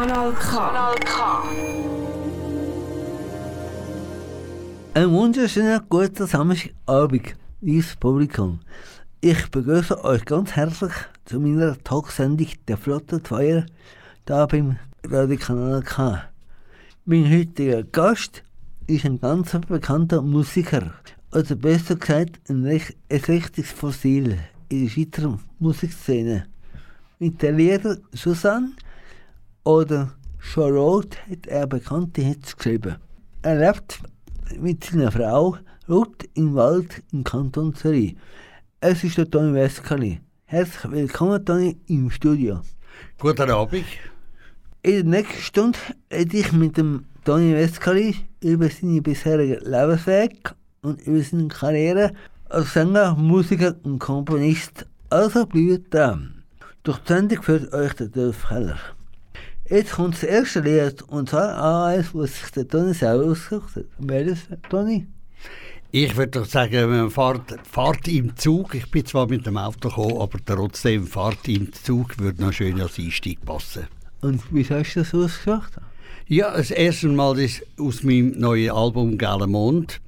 Kanal K. Kanal K. Einen wunderschönen guten Samstagabend, liebes Publikum. Ich begrüße euch ganz herzlich zu meiner Talksendung der Flotte Feuer da beim Radio Kanal K. Mein heutiger Gast ist ein ganz bekannter Musiker, oder besser gesagt ein, recht, ein richtiges Fossil in der Schweizer Musikszene. Mit der Lieder Susanne oder Charlotte hat er bekannte Hits geschrieben. Er lebt mit seiner Frau Ruth im Wald im Kanton Zürich. Es ist der Toni Weskali. Herzlich willkommen, Toni, im Studio. Guten Abend. In der nächsten Stunde rede ich mit dem Toni Weskali über seine bisherige Lebensweg und über seine Karriere als Sänger, Musiker und Komponist. Also bleibt dran. Durch die Sendung führt euch der Dolph Keller. Jetzt kommt das erste Lied, und zwar eines, was sich der Toni selber ausgesucht hat. Wer ist das, Toni? Ich würde doch sagen, man fährt, fährt im Zug. Ich bin zwar mit dem Auto gekommen, aber trotzdem Fahrt im Zug würde noch schön als Einstieg passen. Und wie hast du das ausgesucht? Ja, das erste Mal ist aus meinem neuen Album «Gale Mond».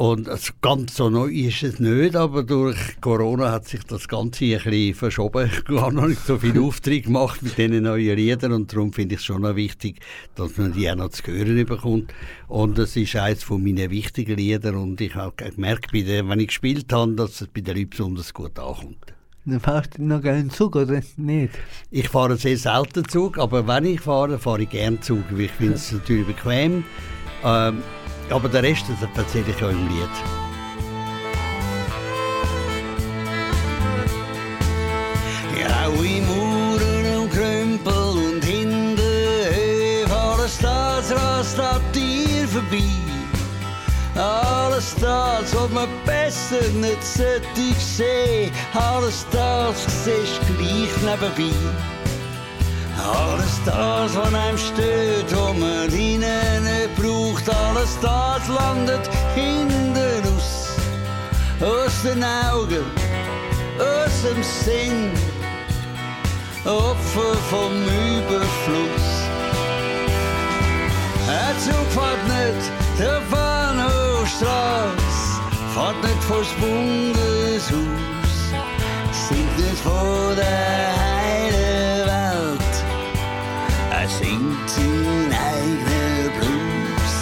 Und also ganz so neu ist es nicht, aber durch Corona hat sich das Ganze ein bisschen verschoben. Ich habe noch nicht so viel Aufträge gemacht mit diesen neuen Liedern und darum finde ich es schon noch wichtig, dass man die auch noch zu hören bekommt. Und es ist eines von meinen wichtigen Liedern und ich habe gemerkt, wenn ich gespielt habe, dass es bei den Leuten besonders gut ankommt. Dann fährst du noch gerne Zug, oder nicht? Ich fahre sehr selten Zug, aber wenn ich fahre, fahre ich gerne Zug, weil ich finde es natürlich bequem. Ähm, aber der Rest erzähle ich euch im Lied. Graue Mauern und Krümpel und Hinde, alles das rast an dir vorbei. Alles das, was man besser nicht sollte sehen, alles das siehst gleich nebenbei. Alles das, was einem stört, wo man nicht braucht, alles das landet hinten aus. Aus den Augen, aus dem Sinn, Opfer vom Überfluss. Ein Zug fährt nicht der Bahnhofstrasse, fährt nicht vors Bundeshaus, singt nicht vor der singt seinen eigenen Blues.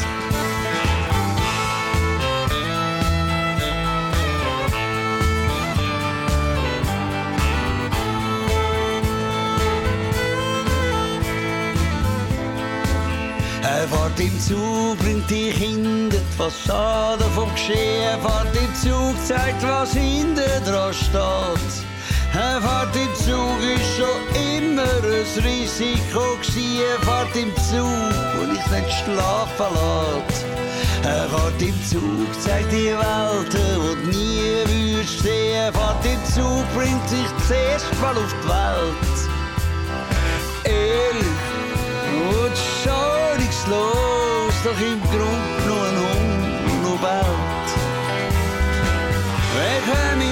Er fährt im Zug, bringt die Kinder die Fassade vom Geschehen. Er fährt im Zug, zeigt, was hinten dran steht. Er fährt im Zug, ist schon ein Risiko gewesen. Er fährt im Zug, wo ich nicht schlafen lässt. Er fährt im Zug, zeigt die Welten, wo du nie würdest sehen. Fährt im Zug, bringt sich zuerst mal auf die Welt. Ehrlich, und schauungslos, doch im Grund nur ein Hund und Welt. Willkommen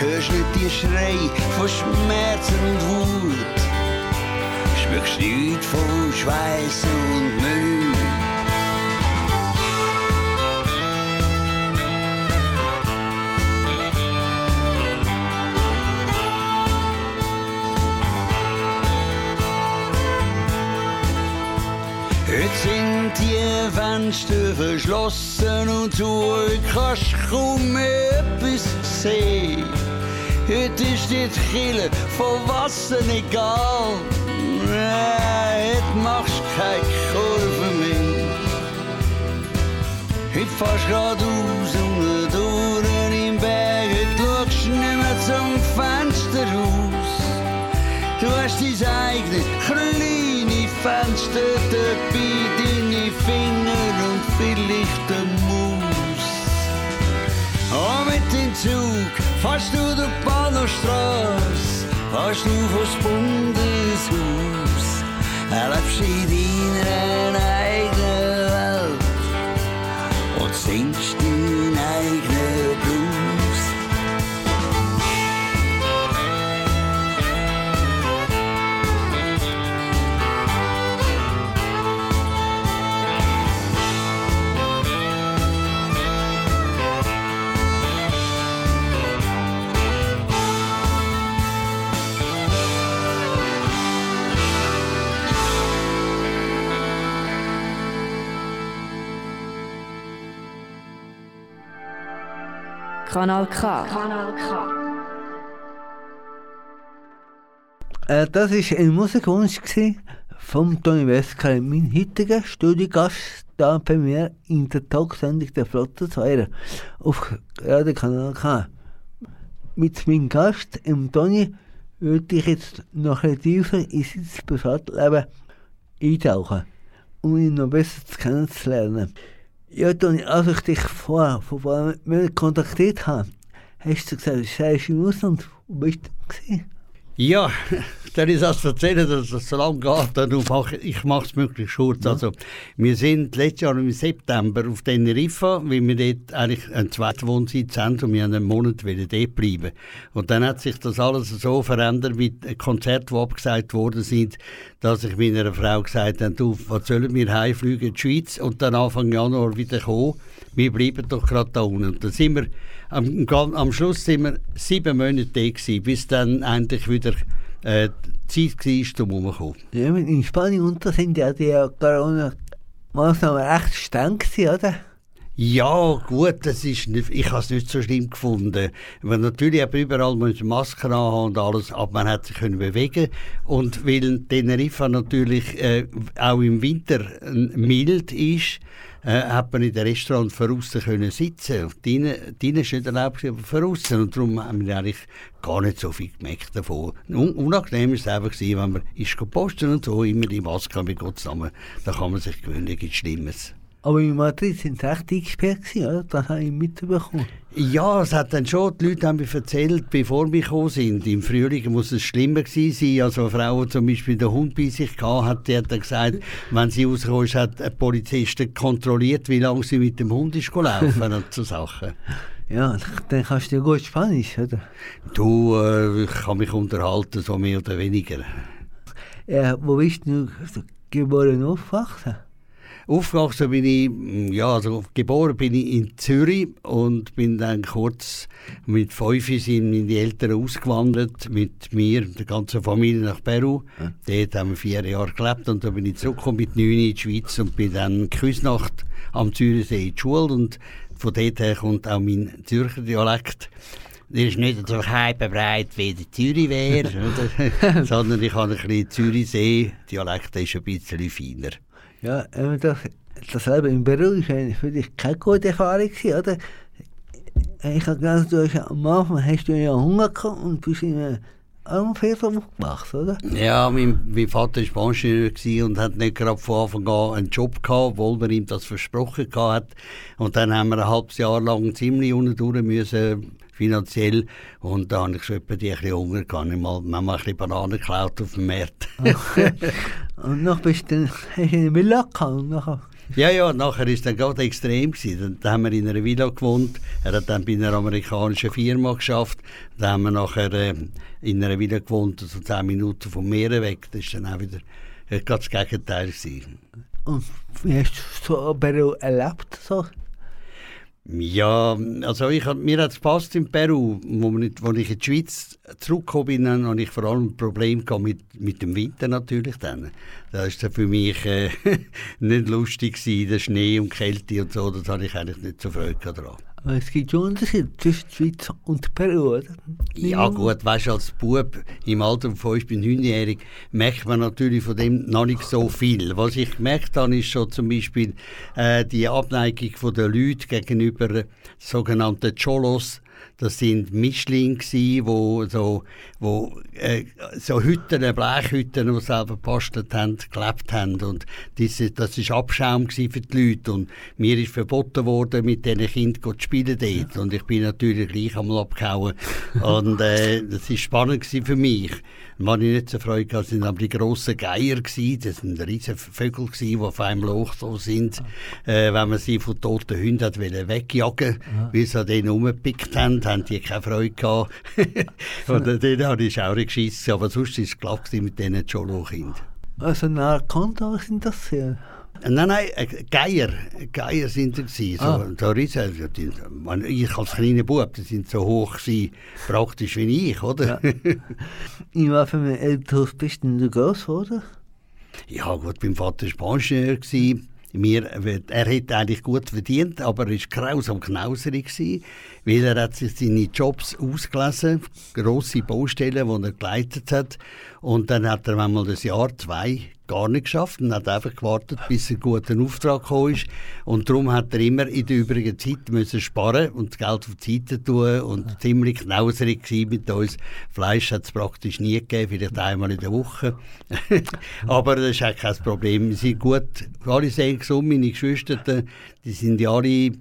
Hörst nicht die Schrei von Schmerzen und Wut, schmeckst nicht von Schweiß und Müll. Heute sind die Fenster verschlossen und euch kannst kaum etwas sehen. Heute ist die Kille von Wasser egal. Nein, heute machst du keine Kurve mehr. Heute fährst du geradeaus und durch im Berg. Heute schaust du nicht mehr zum Fenster raus. Du hast dein eigenes kleine Fenster dabei, deine Finger und vielleicht eine Maus. Und mit dem Zug fährst du durch die Bahnhofstrasse, du vors Bundeshaus, erlebst in deiner Kanal K. Kanal K. Äh, das war ein Musikwunsch vom Toni Wesker, mein heutiger Studiogast da bei mir in der Talksendung der Flotte 2 auf Radio Kanal K. Mit meinem Gast, dem Toni, würde ich jetzt noch ein tiefer in sein Privatleben eintauchen, um ihn noch besser kennenzulernen. Ja, Toni, als ich dich vor, vor paar Monaten kontaktiert habe, hast du gesagt, du seist im Ausland. Wo bist du gewesen? Ja, dann ist das erzählen, dass es so lange geht. Dann mach, ich mache es möglichst kurz. Ja. Also, wir sind letztes Jahr im September auf Teneriffa, weil wir dort eigentlich einen zweiten Wohnsitz haben und wir einen Monat wollen dort bleiben. Und dann hat sich das alles so verändert mit Konzerten, die abgesagt worden sind, dass ich meiner Frau gesagt habe, du, was sollen wir heimfliegen in die Schweiz und dann Anfang Januar wieder kommen? Wir bleiben doch gerade da unten. Und dann sind wir am, am Schluss sind wir sieben Monate da gewesen, bis dann endlich wieder äh, Zeit war, um herumzukommen. Ja, in Spanien unter sind ja die Corona-Maßnahmen recht streng gewesen, oder? Ja, gut, das ist nicht, ich habe es nicht so schlimm gefunden. Man natürlich eben überall muss Masken haben und alles, aber man hat sich bewegen und weil Teneriffa natürlich äh, auch im Winter mild ist, äh, hat man in den Restaurant draussen können sitzen. Drinnen ist nicht erlaubt, aber draussen. Und darum haben wir eigentlich gar nicht so viel gemerkt davon. Un unangenehm war es einfach, wenn man ist posten und so, immer die Maske mit Gott zusammen. Da kann man sich gewöhnen, nichts Schlimmes. Aber in Madrid sind sie echt eingesperrt oder? Das habe ich mitbekommen. Ja, es hat dann schon, die Leute haben mir erzählt, bevor wir gekommen sind, im Frühling muss es schlimmer gewesen sein. Also eine Frau, die zum Beispiel den Hund bei sich hatte, die hat dann gesagt, wenn sie rausgekommen ist, hat ein Polizist kontrolliert, wie lange sie mit dem Hund ist gelaufen und so Sachen. Ja, dann kannst du ja gut Spanisch, oder? Du, äh, ich kann mich unterhalten, so mehr oder weniger. Ja, wo bist du geboren und aufgewachsen? Aufgewachsen bin ich, mm, ja, also geboren bin ich in Zürich und bin dann kurz mit fünf sind meine Eltern ausgewandert, mit mir, der ganzen Familie nach Peru. Ja. Dort haben wir vier Jahre gelebt und dann bin ich zurückgekommen mit neun in die Schweiz und bin dann Küsnacht am Zürichsee in die Schule und von dort her kommt auch mein Zürcher Dialekt. Der ist nicht so breit wie der Zürich wäre, sondern ich habe ein bisschen Zürichsee-Dialekt, der ist ein bisschen feiner. Ja, das, dasselbe in Peru war für dich keine gute Erfahrung, oder? Ich habe gedacht, du hast am Anfang hast du ja Hunger gehabt und bist in einem Armfehler aufgewachsen, oder? Ja, mein, mein Vater war Pensionär und hat nicht gerade von Anfang an einen Job gehabt, obwohl man ihm das versprochen hat. Und dann haben wir ein halbes Jahr lang ziemlich unten durch müssen, finanziell. Und da habe ich schon etwa die ein bisschen Hunger gehabt. Ich mal, manchmal ein bisschen Bananen geklaut auf dem Markt. und noch bist du in der Villa gehabt? Ja, ja, nachher war es dann gerade extrem. Gewesen. Dann haben wir in einer Villa gewohnt. Er hat dann bei einer amerikanischen Firma geschafft. Dann haben wir nachher äh, in einer Villa gewohnt, so zehn Minuten vom Meer weg. Das war dann auch wieder äh, das Gegenteil. Gewesen. Und wie hast du so Peru erlebt? So? Ja, also ich, mir hat es gepasst in Peru, wo ich in die Schweiz zurückgekommen bin, hatte ich vor allem ein Problem mit, mit dem Winter natürlich. Dann. Das war für mich äh, nicht lustig, gewesen, der Schnee und die Kälte und so, das hatte ich eigentlich nicht so Freude daran. Aber es gibt schon Unterschiede zwischen Schweiz und Peru, oder? Ja gut, weißt du, als Bub im Alter von 5 bis 9-jährig merkt man natürlich von dem noch nicht so viel. Was ich gemerkt habe, ist schon zum Beispiel äh, die Abneigung der Leute gegenüber sogenannten Cholos, das sind Mischlinge wo so, wo äh, so Hütten, Blechhütten, die selber gebastelt haben, gelebt haben. Und das, das ist Abschaum für die Leute. Und mir ist verboten worden, mit diesen Kindern zu spielen dort. Und ich bin natürlich gleich einmal abgehauen. Und äh, das ist spannend für mich. Was ich nicht so Freude hatte, sind aber die grossen Geier gewesen. Das sind riesige Vögel gewesen, die auf einem Loch so sind. Äh, wenn man sie von toten Hunden hat wegjagen, ja. weil sie an denen rumgepickt haben, haben die keine Freude gehabt. Und äh, denen habe ich auch geschissen. Aber sonst war es glatt mit diesen Cholo-Kindern. Also Narkonto sind das sehr? Nein, nein, äh, Geier. Geier sind gewesen. So, ah. so riesen, ich als kleiner Bub, die sind so hoch gewesen, praktisch wie ich, oder? Ja. In welchem Elternhaus bist du groß geworden? Ja gut, mein Vater war Pensionär. Wir, er hätte eigentlich gut verdient, aber er war grausam knauserig, gewesen, weil er hat sich seine Jobs ausgelesen, grosse Baustellen, die er geleitet hat. Und dann hat er einmal ein Jahr, zwei gar nicht geschafft und hat einfach gewartet, bis ein guter Auftrag gekommen ist. Und darum hat er immer in der übrigen Zeit müssen sparen und das Geld auf die Seite tun und ja. ziemlich knauserig mit uns. Fleisch hat es praktisch nie gegeben, vielleicht einmal in der Woche. Aber das ist auch kein Problem. Wir sind gut, alle sehen gesund, meine Geschwister, die sind ja alle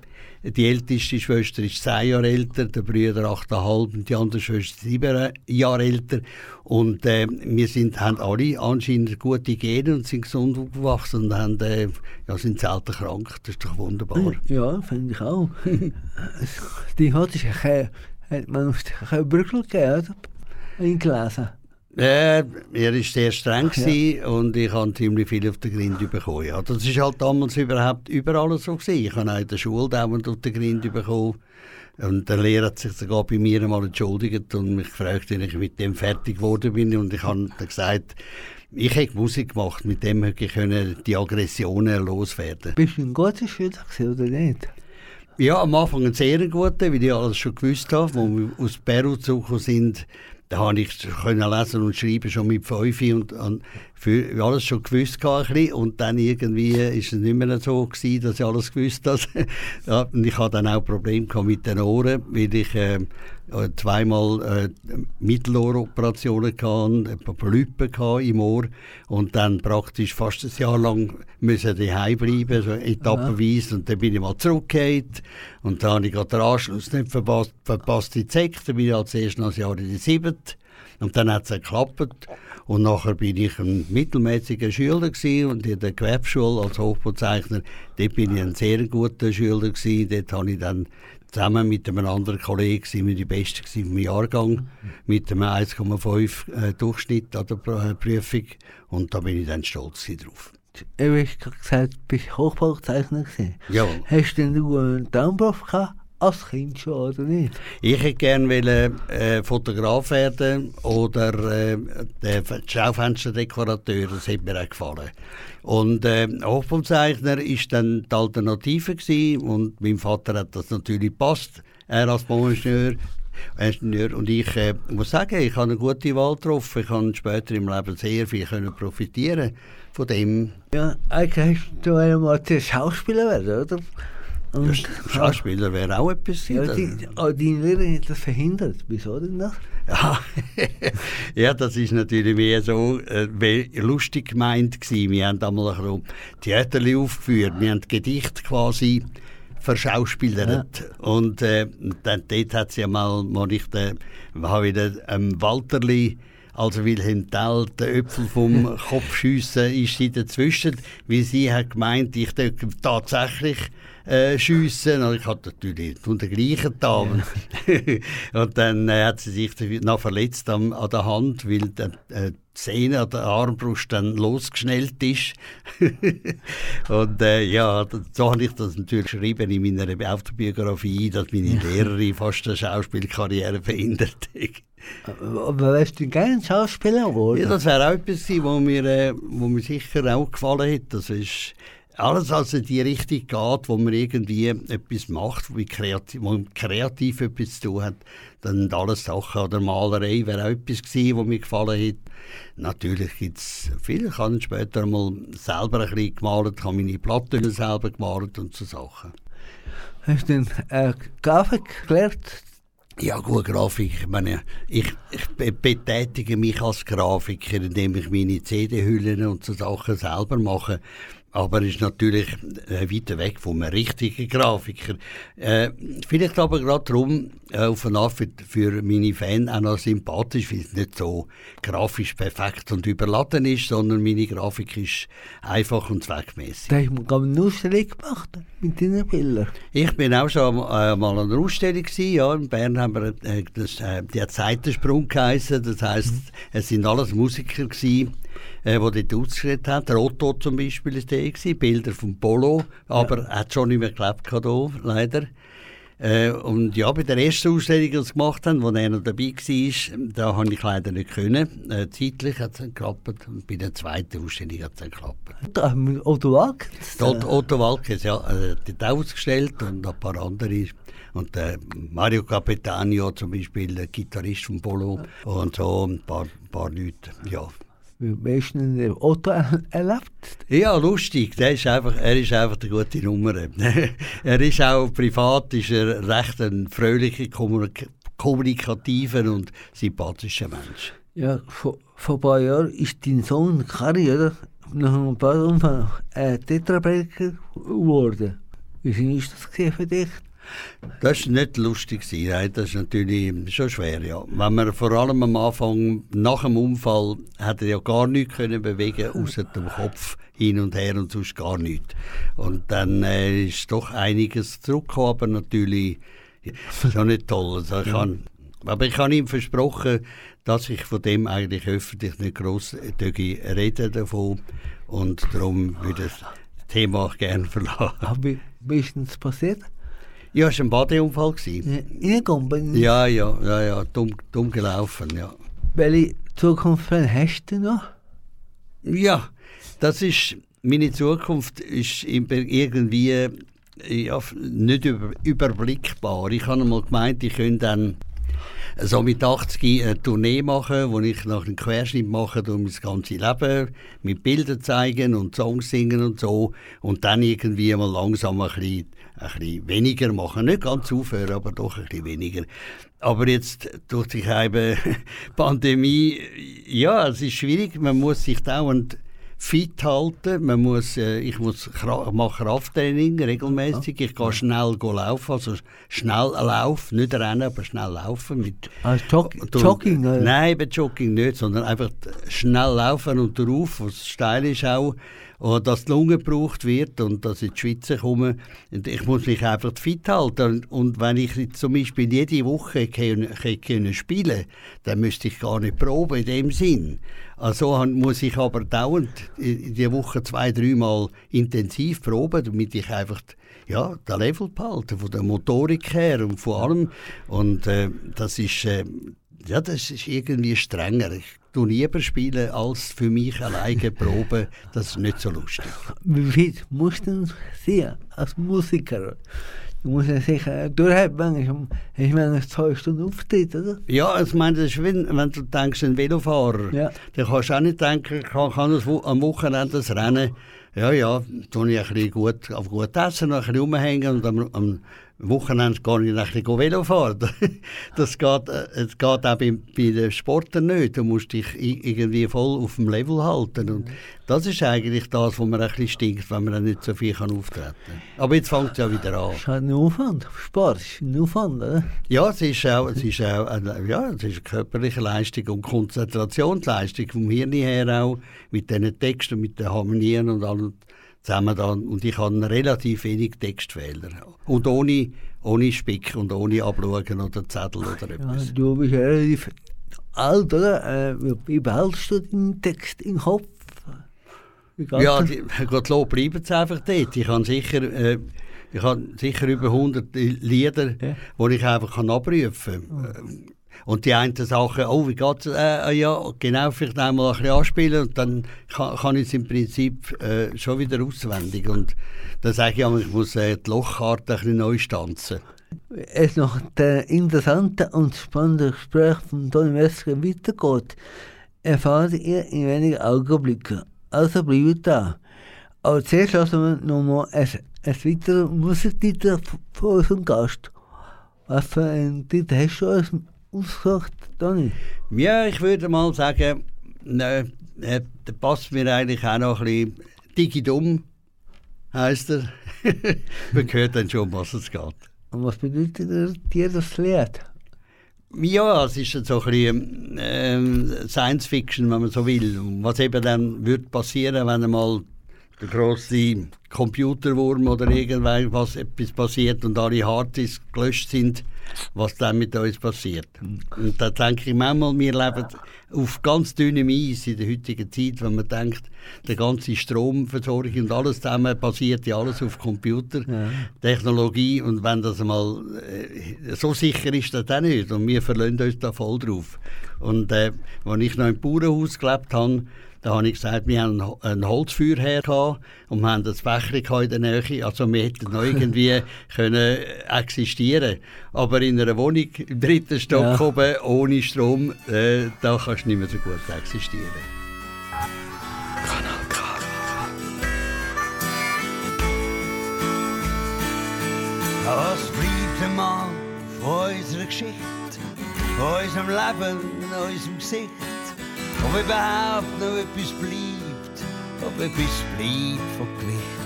die älteste Schwester ist zehn Jahre älter, der Bruder achteinhalb und die andere Schwester sieben Jahre älter. Und äh, wir sind, haben alle anscheinend gute Gene und sind gesund aufgewachsen und haben, äh, ja, sind selten krank. Das ist doch wunderbar. Ja, finde ich auch. die hat sich hat man kein Brückel gegeben, gelesen. Äh, er war sehr streng ja. und ich habe ziemlich viel auf den Grind bekommen. Ja, das war halt damals überhaupt überall so. Gewesen. Ich habe auch in der Schule dauernd auf den Grind bekommen. Und der Lehrer hat sich sogar bei mir einmal entschuldigt und mich gefragt, wenn ich mit dem fertig geworden bin. Und ich habe gesagt, ich habe Musik gemacht, mit dem hätte ich die Aggressionen loswerden. Bist du ein guter Schüler oder nicht? Ja, am Anfang ein sehr guter, weil ich alles schon gewusst habe. Als wir aus Peru zugekommen sind, da habe ich können lesen und schreiben schon mit fünf und, und für alles schon gewusst hatte und dann irgendwie ist es nicht mehr so gewesen, dass ich alles gewusst habe. ja, und ich hatte dann auch Probleme mit den Ohren, weil ich äh, zweimal äh, Mittelohroperationen hatte, Polypen im Ohr und dann praktisch fast ein Jahr lang müssen die bleiben, so etappenweise. Und dann bin ich mal zurückgekehrt und dann habe ich den Anschluss nicht verpasst, verpasst in die Sekt. Dann bin ich als erstes noch ein Jahr in der siebten und dann hat es geklappt. Und nachher bin ich ein mittelmäßiger Schüler gewesen und in der Gewerbeschule als Hochbauzeichner, dort bin ich ein sehr guter Schüler gewesen. Dort habe ich dann zusammen mit einem anderen Kollegen sind wir die Besten im Jahrgang mit einem 1,5 äh, Durchschnitt an der äh, Prüfung und da bin ich dann stolz drauf. Du hast gerade gesagt, du bist Hochbauzeichner. Ja. Hast du denn einen Daumenbruch gehabt? Als Kind schon, oder nicht? Ich hätte gerne äh, Fotograf werden oder äh, der Schaufensterdekorateur, das hat mir auch gefallen. Und äh, Hochbauzeichner war dann die Alternative gewesen und mein Vater hat das natürlich gepasst. Er als Bauingenieur, Ingenieur. Und ich äh, muss sagen, ich habe eine gute Wahl getroffen. Ich kann später im Leben sehr viel können profitieren von dem. Ja, eigentlich hast du einmal Schauspieler werden, oder? Und ja, Schauspieler wäre auch etwas. Ja, die, oh, deine Lehrerin hat das verhindert. Wieso denn das? Ja, ja, das ist natürlich mehr so äh, lustig gemeint gewesen. Wir haben einmal ein Theater aufgeführt. Wir haben Gedicht quasi verschauspielert. Ja. Und äh, dann, dort hat sie einmal, mal ich da, habe wieder ähm, Walterli also Wilhelm Tell, der Öpfel vom Kopfschiessen ist sie dazwischen, weil sie hat gemeint, ich tatsächlich äh, schiessen. Und ich hatte natürlich von der gleichen Dame. Ja. und dann äh, hat sie sich noch verletzt an, an der Hand, weil der, äh, die Sehne an der Armbrust dann losgeschnellt ist. und äh, ja, so habe ich das natürlich geschrieben in meiner Autobiografie, dass meine Lehrerin fast eine Schauspielkarriere verhindert hat. Aber wärst du gerne Schauspieler geworden? Ja, das wäre auch etwas gewesen, wo mir, äh, wo mir sicher auch gefallen hätte. Das ist alles also in die Richtung geht, wo man irgendwie etwas macht, wo kreativ, wo kreativ etwas zu tun hat, dann sind alles Sachen. Oder Malerei wäre auch etwas gewesen, was mir gefallen hat. Natürlich gibt es viel. Ich habe später mal selber ein bisschen gemalt, ich habe meine Platten selber gemalt und so Sachen. Hast du denn äh, Grafik gelernt? Ja gut, Grafik. Ich meine, ich, ich betätige mich als Grafiker, indem ich meine CD-Hüllen und so Sachen selber mache aber ist natürlich äh, weiter weg vom richtigen Grafiker. Äh, vielleicht aber gerade darum äh, auf eine Art für, für meine Fans auch noch sympathisch, weil es nicht so grafisch perfekt und überladen ist, sondern meine Grafik ist einfach und zweckmäßig. Da hast du eine Ausstellung gemacht mit deinen Bildern? Ich bin auch schon äh, mal an einer Ausstellung gewesen, ja. In Bern haben wir, äh, das, äh, die hat Seitensprung geheißen, das heisst, mhm. es sind alles Musiker gewesen, äh, die dort ausgeschrieben haben. Der Otto zum Beispiel war der, gewesen, Bilder vom Polo, aber ja. hat schon nicht mehr gelebt hier, leider. Äh, und ja, bei der ersten Ausstellung, die wir gemacht haben, wo er noch dabei war, da habe ich leider nicht können. Äh, zeitlich hat es geklappt und bei der zweiten Ausstellung hat es geklappt. Otto Walkens. Der Otto, Walkes, ja, äh, hat ausgestellt und ein paar andere. Und äh, Mario Capitano zum Beispiel, der Gitarrist von Polo und so ein paar, paar Leute, ja. Hast du den Otto erlebt? Ja, lustig. Der ist einfach, er ist einfach eine gute Nummer. er ist auch privat ist er recht ein fröhlicher, kommunik kommunikativer und sympathischer Mensch. Ja, vor, vor ein paar Jahren ist dein Sohn Kari, oder? Nach ein paar Unfällen äh, Tetrabreaker geworden. Wie ist das für dich? Das war nicht lustig. Nein, das ist natürlich schon schwer. Ja. Wenn man vor allem am Anfang, nach dem Unfall, hat er ja gar nichts können bewegen außer dem Kopf hin und her und sonst gar nichts. Und dann äh, ist doch einiges zurückgekommen, aber natürlich schon nicht toll. Also ich kann, aber ich habe ihm versprochen, dass ich von dem eigentlich öffentlich nicht gross reden davon und darum würde ich das Thema gerne verlassen. Aber wie ist denn das passiert? Ja, es war ein Badeunfall. Reingekommen? Ja, ja, ja, ja, dumm, dumm gelaufen, ja. Welche Zukunft hast du noch? Ja, das ist, meine Zukunft ist irgendwie ja, nicht über, überblickbar. Ich habe einmal gemeint, ich könnte dann so mit 80 eine Tournee machen, wo ich nach einem Querschnitt mache durch mein ganzes Leben, mit Bildern zeigen und Songs singen und so und dann irgendwie mal langsam ein bisschen, ein bisschen weniger machen. Nicht ganz aufhören, aber doch ein bisschen weniger. Aber jetzt durch die Pandemie, ja, es ist schwierig, man muss sich dauernd fit halten. Man muss, äh, ich muss mache Krafttraining regelmäßig. Ich gehe schnell laufen, also schnell laufen, nicht rennen, aber schnell laufen. Mit, also Jog Jogging? Oder? Nein, bei Jogging nicht, sondern einfach schnell laufen und darauf, was steil ist auch dass die Lunge gebraucht wird und dass ich in die Schweiz komme. Und ich muss mich einfach fit halten. Und wenn ich zum Beispiel jede Woche können, spielen dann müsste ich gar nicht proben in dem Sinn. Also muss ich aber dauernd der Woche zwei, dreimal intensiv proben, damit ich einfach ja, den Level behalte, von der Motorik her und von allem. Und äh, das ist... Äh, ja, das ist irgendwie strenger. Ich tue lieber spielen, als für mich alleine proben. Das ist nicht so lustig. Wie viel musst du sehen als Musiker? Du musst ja sicher durchhalten. Ich meine, zwei Stunden Auftritt, oder? Ja, ich meine, das ist, wenn, wenn du denkst, ein Velofahrer, ja. dann kannst du auch nicht denken, ich kann, kann am Wochenende das Rennen, ja, ja, tue ich ein bisschen gut, auf gut essen, ein bisschen rumhängen und am, am Wochenende gar nicht ein bisschen Velo fahren. Das geht, äh, das geht auch bei, bei den Sportlern nicht. Du musst dich irgendwie voll auf dem Level halten. Und das ist eigentlich das, was mir ein bisschen stinkt, wenn man nicht so viel kann auftreten kann. Aber jetzt fängt es ja wieder an. Es ist ein Aufwand. Sport ist ein Aufwand, oder? Ja, es ist auch, es ist auch eine, ja, es ist eine körperliche Leistung und Konzentrationsleistung vom Hirn her auch, mit diesen Texten, mit den Harmonien und allem zusammen dann. Und ich habe relativ wenig Textfehler. Und ohne, ohne Spick und ohne Abschauen oder Zettel oder etwas. Ja, du bist relativ alt, oder? Äh, wie behältst du den Text im Kopf? Ja, die, Gottlob bleiben sie einfach dort. Ich habe sicher, äh, ich habe sicher über 100 Lieder, ja. die ich einfach kann abrufen kann. Und die einen Sachen, oh, wie geht? Äh, ja, genau, vielleicht einmal ein bisschen anspielen und dann kann, kann ich es im Prinzip äh, schon wieder auswendig. Und dann sage ich auch, ich muss äh, die Lochkarte ein bisschen neu stanzen. Es noch der interessante und spannende Gespräch von Toni Mesker weitergeht, erfahrt ihr in wenigen Augenblicken. Also bleibt da. Aber zuerst lassen wir nochmal ein, ein weiteres Musiktitel von unserem Gast. Was für einen Titel hast du uns ausgesucht, Dani? Ja, ich würde mal sagen, ne, der passt mir eigentlich auch noch ein bisschen digi-dumm, heisst er. Man hört dann schon, was es geht. Und was bedeutet dir das Lied? Ja, es ist so ein bisschen ähm, Science Fiction, wenn man so will. Was eben dann wird passieren, wenn einmal der grosse Computerwurm oder irgendwas etwas passiert und alle Harddisk gelöscht sind, was dann mit uns passiert. Und da denke ich manchmal, wir leben auf ganz dünnem Eis in der heutigen Zeit, wenn man denkt, der ganze Stromversorgung und alles zusammen basiert ja alles auf Computertechnologie und wenn das mal äh, so sicher ist das auch nicht und wir verlassen uns da voll drauf. Und äh, als ich noch im Bauernhaus gelebt habe, da habe ich gesagt, wir haben ein Holzfeuerherr gehabt und wir haben das Fächer in der Nähe. Also wir hätten noch irgendwie können existieren Aber in einer Wohnung im dritten Stock ja. oben, ohne Strom, äh, da kannst du nicht mehr so gut existieren. Kanal K. Was bleibt einmal von unserer Geschichte, von unserem Leben, unserem Gesicht? Ob überhaupt noch etwas bleibt, ob etwas bleibt von Gewicht.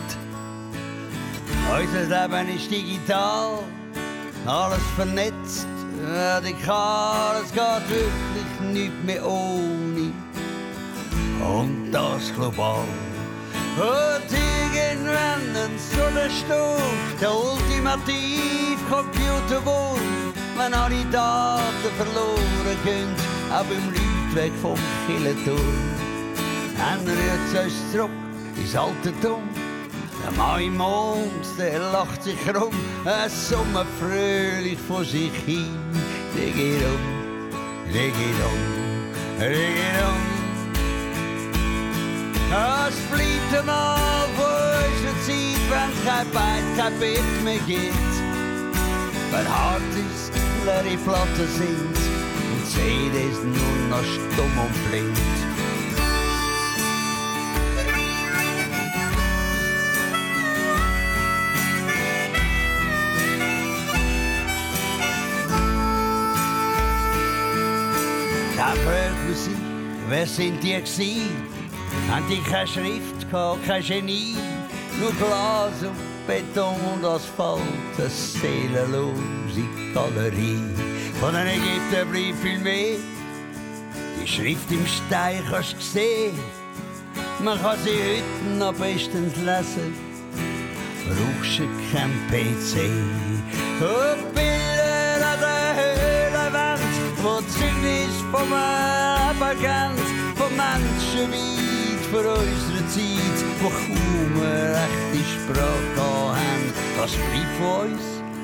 Unser Leben ist digital, alles vernetzt, radikal, es geht wirklich nicht mehr ohne. Und das global. Und irgendwann so eine Stunde, der ultimativ Computerwurm, wenn alle Daten verloren gehen, auch beim Weg vom Killenturm. Dann rührt uns zurück ins Altertum. Der Mann im der lacht sich rum, er summt fröhlich vor sich hin. Der geht um, der geht um, der geht um. Es bleibt einmal von unserer Zeit, wenn kein Bein, kein Bett mehr gibt. Wenn hart ist, leere Platten sind CDs nur noch stumm und blind. Da fragt man sich, wer sind die gewesen? Haben die keine Schrift gehabt, kein Genie? Nur Glas und Beton und Asphalt, eine seelenlose Galerie. Von den Ägyptern bleibt viel mehr. Die Schrift im Stein kannst du sehen. Man kann sie heute noch bestens lesen. Brauchst du kein PC. Und Bilder an der Höhlenwand, wo Zeugnis vom Leben geben, von Menschen weit vor unserer Zeit, wo kaum eine rechte Sprache haben. Was bleibt von uns,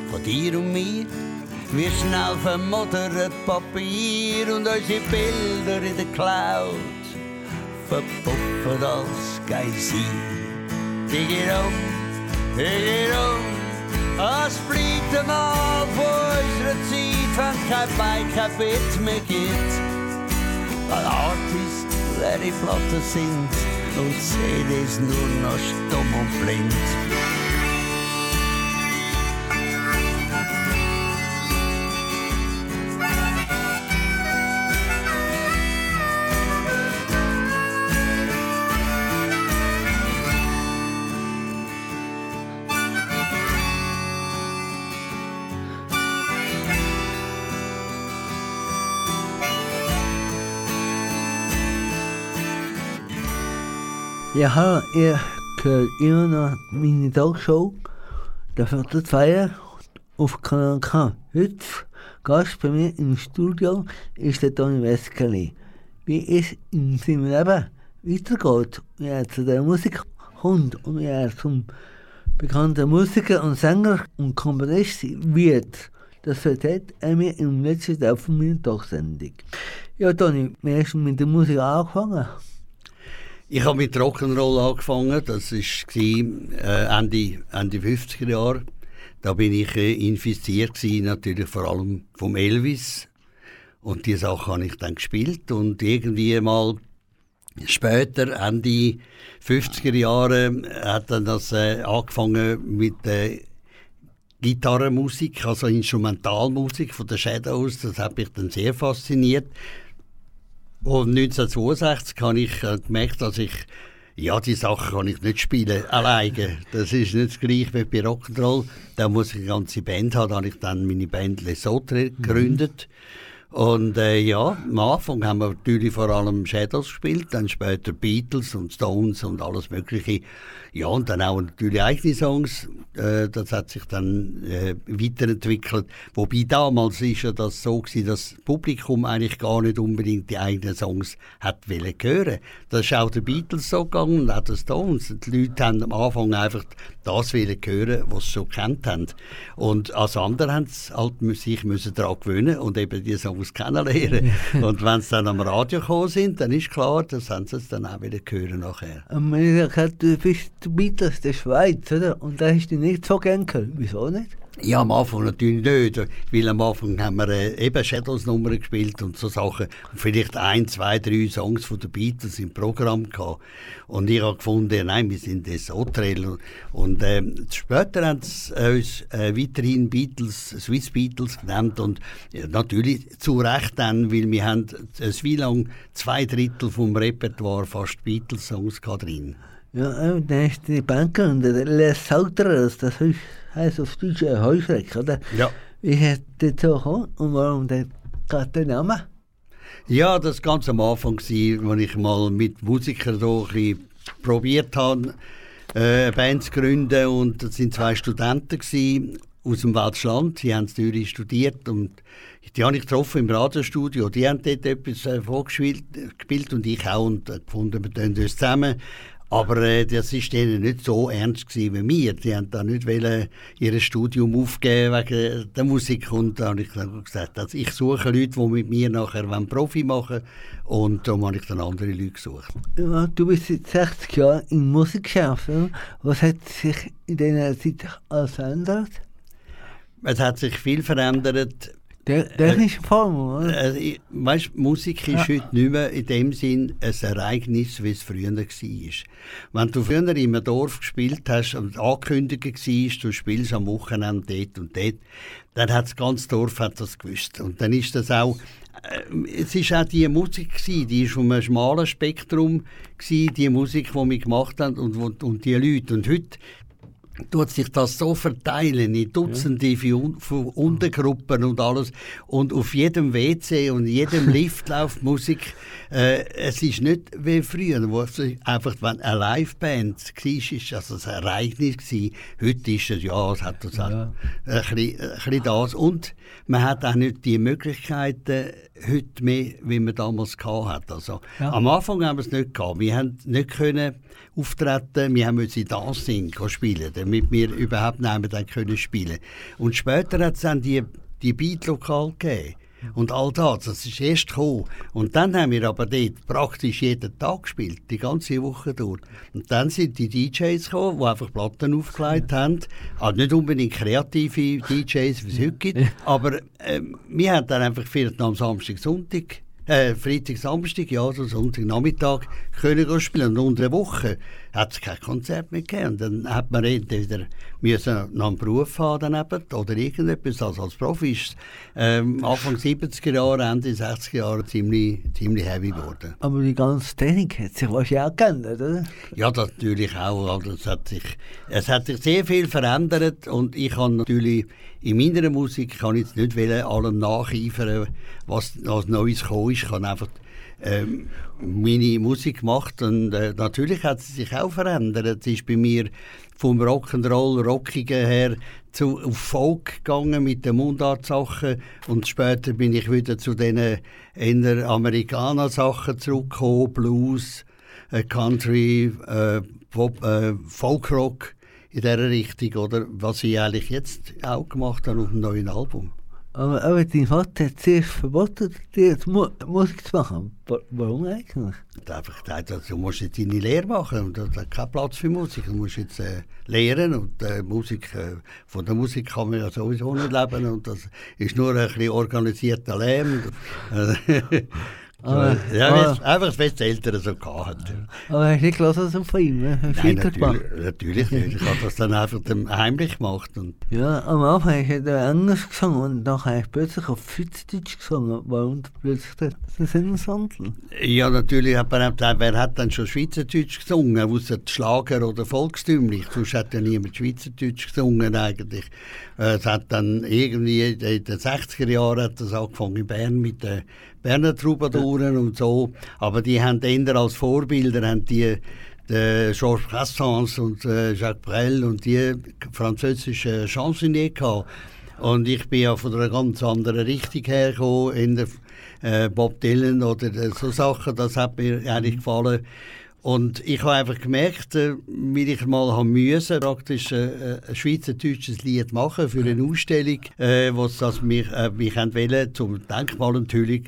von dir und mir? Wir schnell vermoddert Papier und unsere Bilder in der Cloud verpuffen als Geysir. Digidum, digidum, es bleibt einmal von unserer Zeit, wenn kein Bein, kein Bett mehr gibt. Weil Artists leere Platten sind und CDs nur noch stumm und blind. Ja, hallo, ihr hört immer noch meine Talkshow, der vierte Feier auf Kanal K. Heute Gast bei mir im Studio ist der Toni Weskeli. Wie es in seinem Leben weitergeht, wie er zu der Musik kommt und wie er zum bekannten Musiker und Sänger und Komponist wird, das erzählt er mir im letzten Teil von meiner Talksendung. Ja, Toni, hast du mit der Musik angefangen? Ich habe mit Rock'n'Roll angefangen, das war äh, Ende, Ende 50er Jahre. Da bin ich äh, infiziert gewesen, natürlich vor allem vom Elvis. Und die Sache habe ich dann gespielt und irgendwie mal später, Ende 50er Jahre, hat dann das äh, angefangen mit der Gitarrenmusik, also Instrumentalmusik von den Shadows. Das hat mich dann sehr fasziniert. Und 1962 habe ich äh, gemerkt, dass ich ja, die Sachen kann ich nicht spielen, alleine. Das ist nicht das gleiche wie bei Rock'n'Roll. Da muss ich eine ganze Band haben. Da habe ich dann meine Band Lesotho gegründet. Und äh, ja, am Anfang haben wir natürlich vor allem Shadows gespielt, dann später Beatles und Stones und alles Mögliche. Ja, und dann auch natürlich eigene Songs. Äh, das hat sich dann äh, weiterentwickelt. Wobei damals ist ja das so gewesen, dass das Publikum eigentlich gar nicht unbedingt die eigenen Songs hat wollen hören. Das ist auch den Beatles so gegangen und auch den Stones. Die Leute haben am Anfang einfach das wollen hören, was sie schon kennt haben. Und als andere haben sie halt sich müssen daran gewöhnen und eben die Songs kennenlernen. und wenn sie dann am Radio gekommen sind, dann ist klar, das haben sie es dann auch wieder hören nachher. Man hat bist Beatles der Schweiz, oder? Und da hast du nicht so gern gehört. Wieso nicht? Ja, am Anfang natürlich nicht, weil am Anfang haben wir äh, eben Shadows-Nummern gespielt und so Sachen. Und vielleicht ein, zwei, drei Songs von den Beatles im Programm gehabt. Und ich habe gefunden, nein, wir sind das Hotel. Und äh, später haben sie uns äh, weiterhin Beatles, Swiss Beatles genannt und ja, natürlich zu Recht dann, weil wir haben äh, wie lang zwei Drittel vom Repertoire fast Beatles-Songs drin. Ja, äh, dann ist die Banker und der Les Sauteres, das heisst auf Deutsch ein Heuschreck, oder? Ja. Wie hat der so gekommen und warum der gerade Name? Ja, das war ganz am Anfang, als ich mal mit Musikern so ein probiert habe, äh, eine Band zu gründen. Und das waren zwei Studenten gewesen, aus dem Welschland. Die haben in Zürich studiert und die habe ich getroffen im Radiostudio. Die haben dort etwas äh, vorgespielt gespielt und ich auch. Und äh, gefunden, wir tun uns zusammen. Aber äh, das war denen nicht so ernst gewesen wie mir. Die haben da nicht wollen, ihr Studium aufgeben wegen der Musik. Und da habe ich dann gesagt, also ich suche Leute, die mit mir nachher Profi machen wollen. Und darum habe ich dann andere Leute gesucht. Ja, du bist seit 60 Jahren in Musikgeschäft. Was hat sich in dieser Zeit alles verändert? Es hat sich viel verändert. Der, technische Form, oder? Äh, weißt, Musik ist ja. heute nicht mehr in dem Sinn ein Ereignis, wie es früher war. Wenn du früher in einem Dorf gespielt hast und angekündigt war, du spielst am Wochenende dort und dort, dann hat das ganze Dorf hat das gewusst. Und dann ist das auch äh, es ist auch die Musik gewesen, die ist von einem schmalen Spektrum gewesen, die Musik, die wir gemacht haben und, und die Leute. Und heute tut sich das so verteilen in Dutzende ja. von Untergruppen und alles. Und auf jedem WC und jedem Lift läuft Musik. Äh, es ist nicht wie früher, wo es einfach, wenn eine Liveband war, ist das ein Ereignis gewesen. Heute ist es, ja, es hat das ja. ein, bisschen, ein bisschen das. Und man hat auch nicht die Möglichkeiten heute mehr, wie man damals hatte. Also, ja. Am Anfang haben wir es nicht gehabt. Wir haben nicht können auftreten, wir mussten Dancing spielen, damit wir überhaupt mehr können spielen Und später hat es dann die, die Beat-Lokal gegeben. Und all das, das ist erst gekommen. Und dann haben wir aber dort praktisch jeden Tag gespielt, die ganze Woche durch. Und dann sind die DJs gekommen, die einfach Platten aufgelegt haben. Also nicht unbedingt kreative DJs, wie es heute gibt, aber äh, wir haben dann einfach vierten am Samstag, Sonntag äh, Freitag, Samstag, ja, so Sonntag, Nachmittag können spielen. Und unter der Woche hat es kein Konzert mehr gegeben. Und dann hat man entweder müssen noch einen Beruf haben daneben, oder irgendetwas. Also als Profi ist ähm, Anfang 70er Jahre, Ende 60er Jahre ziemlich, ziemlich heavy geworden. Aber die ganze Technik hat sich wahrscheinlich auch geändert, oder? Ja, das natürlich auch. Also es, hat sich, es hat sich sehr viel verändert und ich habe natürlich in meiner Musik kann ich jetzt nicht allem nacheifern, was, was Neues gekommen ist. Ich kann einfach ähm, meine Musik gemacht und äh, natürlich hat sie sich auch verändert. Es ist bei mir vom Rock'n'Roll, Rockigen her zu, auf Folk gegangen mit den Mundartsachen und später bin ich wieder zu den eher Amerikaner-Sachen zurückgekommen, Blues, äh, Country, äh, Pop, äh, Folkrock in dieser Richtung, oder? Was ich eigentlich jetzt auch gemacht habe auf dem neuen Album. Aber, aber dein Vater hat zuerst verboten, dir Mu Musik zu machen. Warum eigentlich? Er hat einfach gesagt, du musst jetzt deine Lehre machen und da hat keinen Platz für Musik. Du musst jetzt äh, lehren und äh, Musik, äh, von der Musik kann man ja sowieso nicht leben und das ist nur ein bisschen organisierter Lärm. Aber, ja, aber, weil's- einfach, weil die Eltern so hatten. aber hast du nicht gehört, was von ihm? du Nein, natürlich, natürlich nicht. Ich habe das dann einfach dem heimlich gemacht. Und Ja, am Anfang hast du Englisch gesungen und dann hast du plötzlich auf Schweizerdeutsch gesungen. Warum plötzlich der der Sinneswandel? ja, natürlich hat man gedacht, wer hat dann schon Schweizerdeutsch gesungen, außer Schlager oder Volkstümlich. Sonst hat ja niemand Schweizerdeutsch gesungen eigentlich. Äh, Es hat dann irgendwie in den 60er Jahren hat das angefangen in Bern mit den Berner Troubadouren und so. Aber die haben eher als Vorbilder haben die der Georges Brassens und äh, Jacques Brel und die französischen Chansonniers gehabt. Und ich bin ja von einer ganz anderen Richtung hergekommen, in der äh, Bob Dylan oder äh, so Sachen, das hat mir eigentlich gefallen. Und ich habe einfach gemerkt, äh, wie ich mal haben müssen, praktisch äh, ein schweizerdeutsches Lied machen für eine Ausstellung, äh, was das mich, äh, mich wollen, zum Denkmalenthüllung,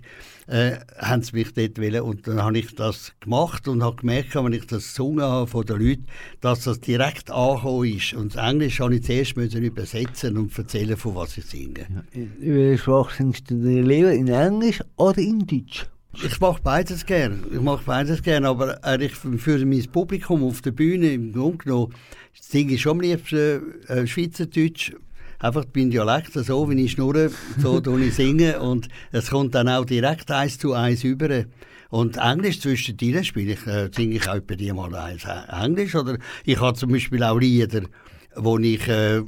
äh, haben sie mich dort wollen. Und dann habe ich das gemacht und habe gemerkt, wenn ich das gesungen habe von den Leuten, dass das direkt angekommen ist. Und das Englisch habe ich zuerst müssen übersetzen und erzählen, von was ich singe. In welcher Sprache singst du dir lieber? In Englisch oder in Deutsch? Ich mache beides gern. Ich mache beides gern, aber eigentlich für für mein Publikum auf der Bühne im Grunde genommen singe ich schon am liebsten äh, Schweizerdeutsch. Einfach mein Dialekt, so wie ich schnurre, so tue ich singen und es kommt dann auch direkt eins zu eins über. Und Englisch zwischendrin spiele ich, äh, singe ich auch bei dir mal eins äh, Englisch oder ich habe zum Beispiel auch Lieder, wo ich, äh,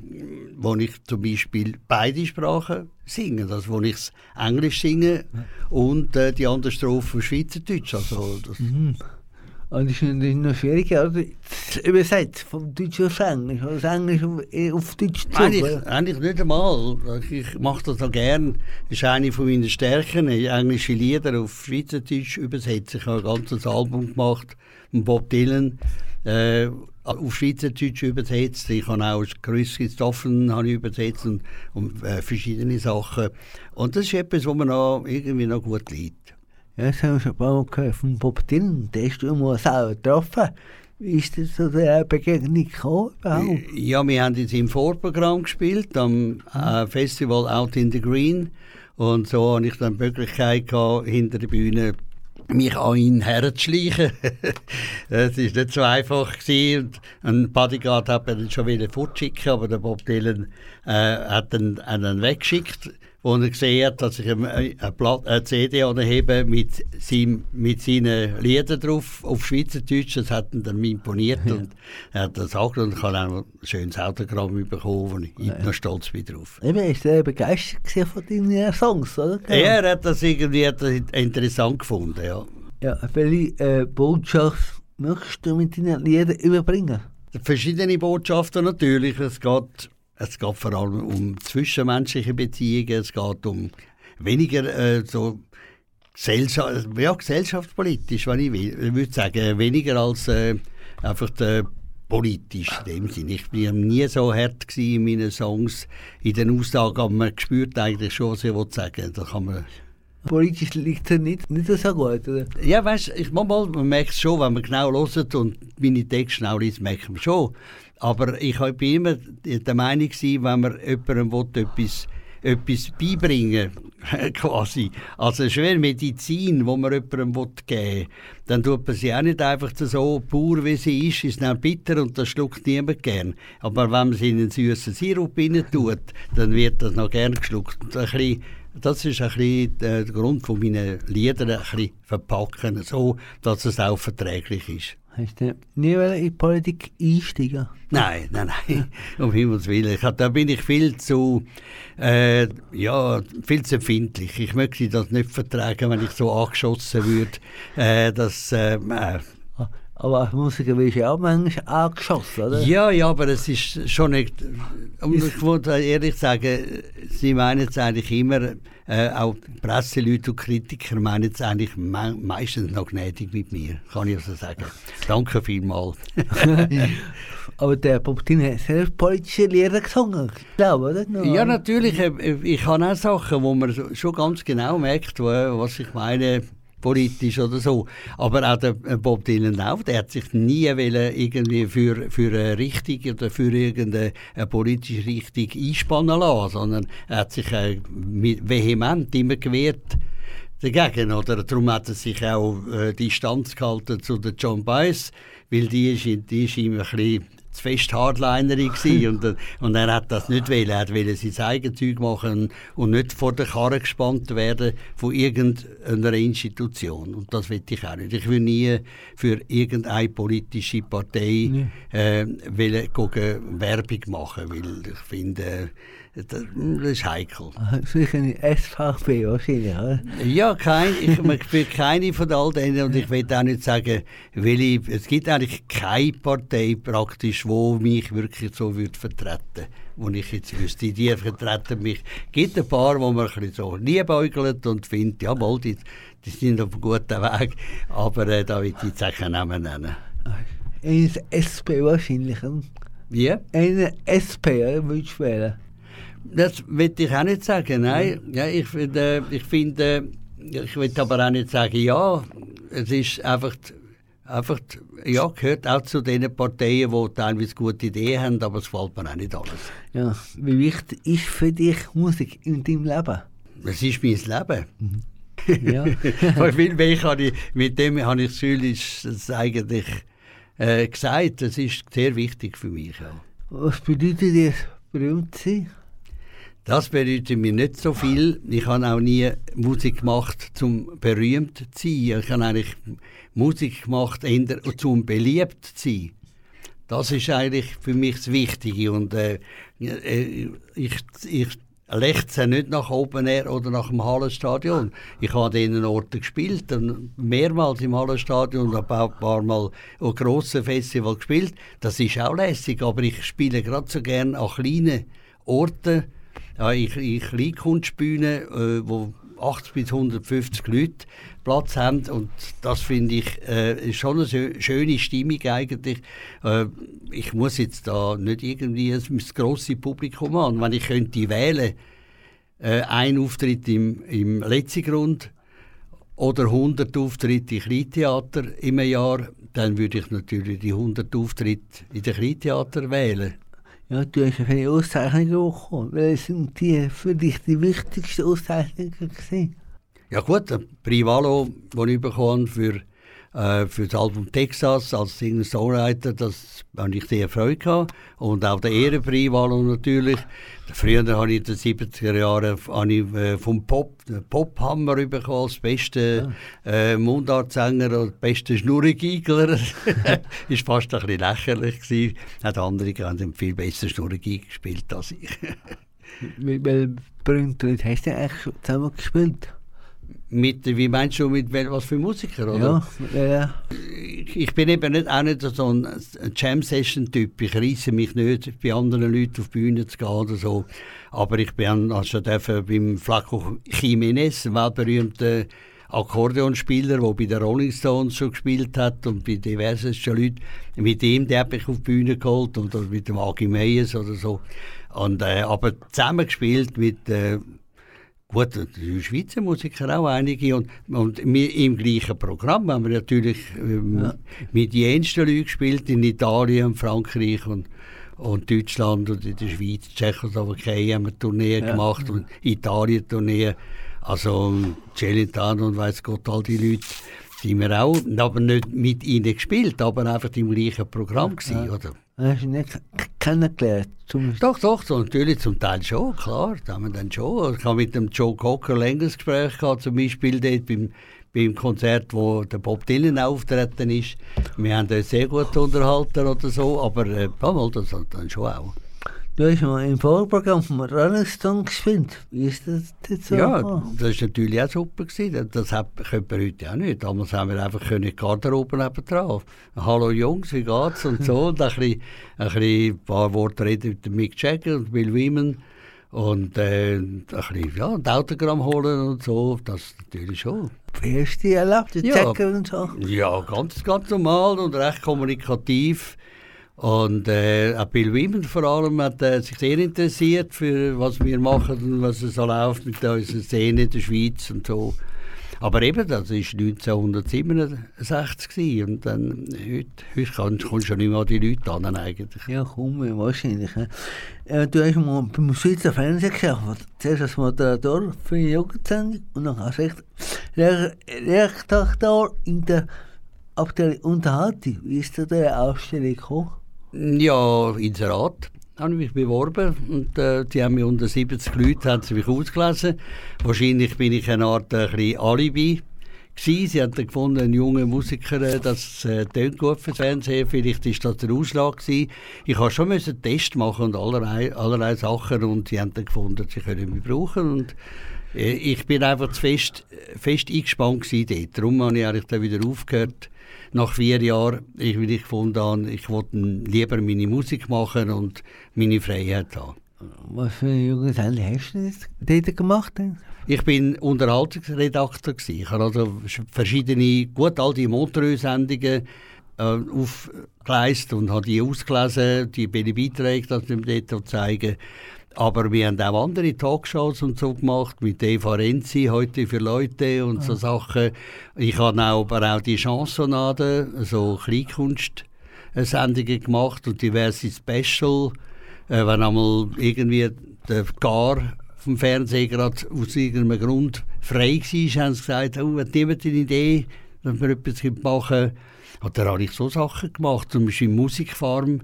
wo ich zum Beispiel beide Sprachen singe. Also wo ich Englisch singe und äh, die andere Strophe Schweizerdeutsch. Also das, Und das ist noch schwieriger, oder? Das Übersetzt vom Deutsch auf Englisch, oder das Englisch auf- eh, auf Deutsch zu. Eigentlich, eigentlich nicht einmal. Ich mache das auch gern. Das ist eine von meinen Stärken. Englische Lieder auf Schweizerdeutsch übersetzen. Ich habe ein ganzes Album gemacht mit Bob Dylan. Äh, auf Schweizerdeutsch übersetzt. Ich habe auch Chris Christophen habe übersetzt und, und äh, verschiedene Sachen. Und das ist etwas, was mir noch irgendwie noch gut liegt. Ja, das haben wir schon ein paar Mal gehört von Bob Dylan. Den hast du mal selber getroffen. Wie ist das zu der Begegnung gekommen überhaupt? Ja, wir haben jetzt im Vorprogramm gespielt, am äh, Festival Out in the Green. Und so hatte ich dann die Möglichkeit, gehabt, hinter der Bühne mich an ihn herzuschleichen. Es war nicht so einfach. Gewesen. Ein Bodyguard hat dann schon wieder fortschicken, aber der Bob Dylan äh, hat dann einen weggeschickt, wo er gesehen hat, dass ich eine, eine, CD anhebe mit, seinem, mit seinen Liedern drauf auf Schweizerdeutsch. Das hat ihn dann imponiert und er hat das angeschaut und ich habe auch ein schönes Autogramm bekommen, wo ich ja, noch stolz bin drauf. Eben, ist er begeistert gewesen von deinen Songs, oder? Er hat das irgendwie hat das interessant gefunden, ja. Ja, welche äh, Botschaft möchtest du mit deinen Liedern überbringen? Verschiedene Botschaften natürlich. Es geht, es geht vor allem um zwischenmenschliche Beziehungen, es geht um weniger äh, so Gesellschaft, ja, gesellschaftspolitisch, wenn ich will. Ich würde sagen, weniger als äh, einfach äh, politisch in dem Sinne. Ich war nie so hart in meinen Songs, in den Aussagen, aber man spürt eigentlich schon, was ich will sagen. Da kann man Politisch liegt er nicht, nicht so gut, oder? Ja, weißt ich manchmal, man merkt es schon, wenn man genau hört und meine Texte genau liest, merkt man schon. Aber ich war immer der Meinung, gewesen, wenn man jemandem will, etwas, etwas beibringen quasi, also schwer Medizin, die man jemandem geben will, dann tut man sie auch nicht einfach so pur, wie sie ist, ist dann bitter und das schluckt niemand gern. Aber wenn man sie in einen süßen Sirup tut, dann wird das noch gern geschluckt. Und ein bisschen das ist ein bisschen der Grund von meinen Liedern, ein bisschen verpacken, so, dass es auch verträglich ist. Hast du nie in die Politik einsteigen? Nein, nein, nein, um Himmels Willen. Ich, da bin ich viel zu, äh, ja, viel zu empfindlich. Ich möchte das nicht vertragen, wenn ich so angeschossen würde. Äh, das, äh, äh, aber als Musiker wirst du ja auch manchmal angeschossen, oder? Ja, ja, aber es ist schon nicht. Und ich muss ehrlich sagen, Sie meinen es eigentlich immer, äh, auch Presseleute und Kritiker meinen es eigentlich me meistens noch gnädig mit mir, kann ich also sagen. Danke vielmals. aber der Dylan hat sehr politische Lieder gesungen, ich glaube, oder? No. Ja, natürlich. Ich habe auch Sachen, wo man schon ganz genau merkt, was ich meine politisch oder so. Aber auch der Bob Dylan auch, der hat sich nie irgendwie für, für eine Richtung oder für irgendeine politische Richtung einspannen lassen, sondern er hat sich äh, vehement immer gewehrt dagegen. Oder? Darum hat er sich auch äh, Distanz gehalten zu der John Baez, weil die ist, die ist ihm ein bisschen zu fest Hardlinerin und, äh, und er hat das nicht wollen. Er wollte sein eigenes Zeug machen und nicht vor der Karre gespannt werden von irgendeiner Institution. Und das will ich auch nicht. Ich will nie für irgendeine politische Partei nee. äh, Werbung machen, weil ich finde, das, ist heikel. Sicher eine SVP wahrscheinlich, oder? Ja, kein, ich, ich bin keine von all denen und ich will auch nicht sagen, weil ich, es gibt eigentlich keine Partei praktisch, wo mich wirklich so würde vertreten wo ich jetzt wüsste, die vertreten mich. Es gibt ein paar, wo man ein bisschen so liebäugelt und findet, jawohl, die, die sind auf einem guten Weg, aber äh, da will ich jetzt auch keinen Namen nennen. Eine SP wahrscheinlich. Wie? Eine SP? Würdest du wählen? Das will ich auch nicht sagen, nein. Ja, ich finde, ich, finde, ich will aber auch nicht sagen, ja, es ist einfach, einfach ja, gehört auch zu den Parteien, die teilweise gute Ideen haben, aber es gefällt mir auch nicht alles. Ja, wie wichtig ist für dich Musik in deinem Leben? Es ist mein Leben. Mhm. Ja. Weil ich, mit dem habe ich es eigentlich äh, gesagt, es ist sehr wichtig für mich. Ja. Was bedeutet dir berühmt sein? Das bedeutet mir nicht so viel. Ich habe auch nie Musik gemacht, zum berühmt zu sein. Ich habe eigentlich Musik gemacht, zum beliebt zu sein. Das ist eigentlich für mich das Wichtige. Und äh, äh ich, ich lechze nicht nach Open Air oder nach dem Hallenstadion. Ich habe an diesen Orten gespielt, mehrmals im Hallenstadion und habe auch ein paar Mal an grossen Festivals gespielt. Das ist auch lässig, aber ich spiele gerade so gerne an kleinen Orten, in Kleinkunstbühnen, äh, wo 80 bis 150 Leute Platz haben und das finde ich äh, schon eine schöne Stimmung eigentlich. Äh, ich muss jetzt da nicht irgendwie das grosse Publikum haben. Wenn ich könnte wählen, äh, ein Auftritt im, im Letzigrund oder 100 Auftritte im Kleintheater im Jahr, dann würde ich natürlich die 100 Auftritte in den Kleintheater wählen. Ja, du hast ja viele Auszeichnungen bekommen. Welche sind die für dich die wichtigsten Auszeichnungen gewesen? Ja gut, der Privalo, den ich bekommen für, äh, für das Album Texas als Singer-Songwriter, das habe ich sehr Freude gehabt. Und auch der Ehrenprivalo natürlich. Früher habe ich in den 70er Jahren ich, äh, vom Pop, Pophammer bekommen, als bester ja. äh, Mundartsänger und Schnurrigigler. das war fast ein bisschen lächerlich. Gewesen. Hat andere haben viel besser Schnurrigig gespielt als ich. Mit welchen berühmten hast du eigentlich zusammen gespielt? Mit, wie meinst du, mit was für Musiker, oder? Ja, ja. Ich bin eben nicht, auch nicht so ein Jam-Session-Typ. Ich reisse mich nicht, bei anderen Leuten auf die Bühne zu gehen oder so. Aber ich bin also beim Flaco Jiménez, ein weltberühmter Akkordeonspieler, der bei den Rolling Stones schon gespielt hat und bei diversesten Leuten. Mit ihm habe ich auf die Bühne geholt und mit dem Agi Meyers oder so. Und, äh, aber zusammen gespielt mit äh, Gut, die Schweizer Musiker auch einige. Und, und wir im gleichen Programm haben wir natürlich ähm, ja. mit jensten Leuten gespielt, in Italien, Frankreich und, und Deutschland und in der Schweiz, Tschechoslowakei haben wir Tourneen ja. gemacht und Italien Tourneen. Also Celentano und weiß Gott, all die Leute, die wir auch, aber nicht mit ihnen gespielt, aber einfach im gleichen Programm ja. oder? Hast du nicht kennengelernt? Doch, doch, so, natürlich zum Teil schon, klar. Da haben wir dann schon. Ich habe mit dem Joe Cocker längeres Gespräch gehabt, zum Beispiel dort beim, beim Konzert, wo der Bob Dylan auftreten ist. Wir haben uns sehr gut unterhalten oder so, aber äh, das dann schon auch. Du hast mal im Vorprogramm vom Rolling Stone gespielt. Wie ist das jetzt so? Ja, das war natürlich auch super. Gewesen. Das können wir heute auch nicht. Damals haben wir einfach können Garderobe nebendran. Hallo Jungs, wie geht's? Und so. und ein, bisschen, ein, bisschen, ein paar Worte reden mit Mick Jagger und Bill Wyman. Und äh, ein bisschen, ja, ein Autogramm holen und so. Das natürlich schon. Wie hast du die erlebt, die ja, und so? Ja, ganz, ganz normal und recht kommunikativ. Und äh, auch Bill Wyman vor allem hat äh, sich sehr interessiert für was wir machen und was so läuft mit unserer Szene in der Schweiz und so. Aber eben, das war 1967 und dann, heute, heute kommst du schon nicht mehr an die Leute an eigentlich. Ja, komm, wahrscheinlich. Äh, du hast mal beim Schweizer Fernsehen gearbeitet, zuerst als Moderator für eine Jugendsendung und dann Lehr- Lehrktor in der Abteilung Unterhaltung. Wie ist zu der Ausstellung gekommen? Ja, Inserat habe ich mich beworben und äh, die haben mich unter 70 Leute haben sie mich ausgelesen. Wahrscheinlich bin ich eine Art äh, ein Alibi gewesen. Sie haben dann gefunden, ein junger Musiker, äh, das äh, tönt gut fürs Fernsehen, vielleicht ist das der Ausschlag gewesen. Ich habe schon müssen einen Test machen und allerlei, allerlei Sachen und sie haben dann gefunden, sie können mich brauchen und äh, ich bin einfach zu fest, fest eingespannt gewesen dort. Darum habe ich eigentlich dann wieder aufgehört nach vier Jahren, ich, weil ich habe, ich wollte lieber meine Musik machen und meine Freiheit haben. Was für eine junge Sendung hast du dort gemacht? Ich bin Unterhaltungsredakteur gewesen. Ich habe also sch- verschiedene, gut alte Montreux-Sendungen äh, aufgeleistet und habe die ausgelesen, die bin Beiträge, das wir dort zeigen. Aber wir haben auch andere Talkshows und so gemacht, mit Eva Renzi, heute für Leute und so Sachen. Ich habe auch, aber auch die Chansonade, so Kleinkunst-Sendungen gemacht und diverse Special. Äh, wenn einmal irgendwie der Gar vom Fernsehen gerade aus irgendeinem Grund frei war, haben sie gesagt, oh, hat jemand eine Idee, dass wir etwas machen können. Und dann habe ich so Sachen gemacht, zum Beispiel Musikfarm,